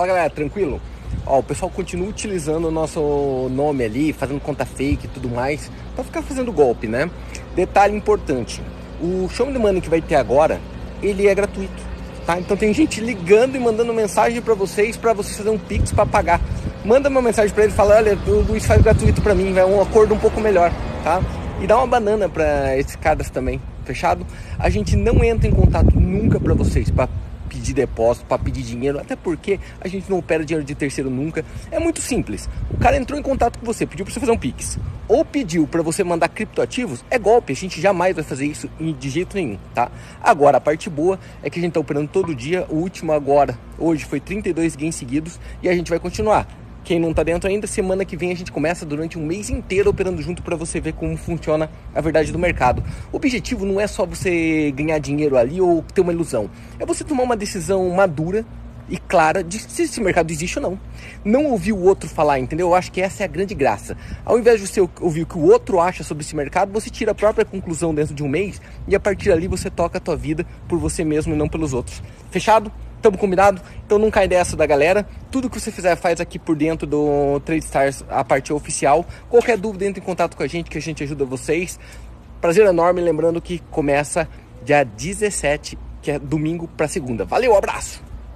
Fala galera, tranquilo? Ó, o pessoal continua utilizando o nosso nome ali, fazendo conta fake e tudo mais, para ficar fazendo golpe, né? Detalhe importante: o Show the Money que vai ter agora, ele é gratuito, tá? Então tem gente ligando e mandando mensagem para vocês, para vocês fazer um pix para pagar. Manda uma mensagem para ele, fala: olha, o Luiz faz gratuito para mim, vai um acordo um pouco melhor, tá? E dá uma banana para esses caras também, fechado? A gente não entra em contato nunca para vocês, para pedir depósito, para pedir dinheiro, até porque a gente não opera dinheiro de terceiro nunca. É muito simples. O cara entrou em contato com você, pediu para você fazer um Pix, ou pediu para você mandar criptoativos, é golpe. A gente jamais vai fazer isso de jeito nenhum, tá? Agora, a parte boa é que a gente tá operando todo dia. O último agora, hoje, foi 32 gains seguidos e a gente vai continuar. Quem não está dentro ainda, semana que vem a gente começa durante um mês inteiro operando junto para você ver como funciona a verdade do mercado. O objetivo não é só você ganhar dinheiro ali ou ter uma ilusão, é você tomar uma decisão madura e clara de se esse mercado existe ou não. Não ouvir o outro falar, entendeu? Eu acho que essa é a grande graça. Ao invés de você ouvir o que o outro acha sobre esse mercado, você tira a própria conclusão dentro de um mês e a partir dali você toca a tua vida por você mesmo e não pelos outros. Fechado? Tamo combinado? Então não cai dessa da galera. Tudo que você fizer faz aqui por dentro do Trade Stars, a parte oficial. Qualquer dúvida, entre em contato com a gente que a gente ajuda vocês. Prazer enorme, lembrando que começa dia 17, que é domingo para segunda. Valeu, abraço!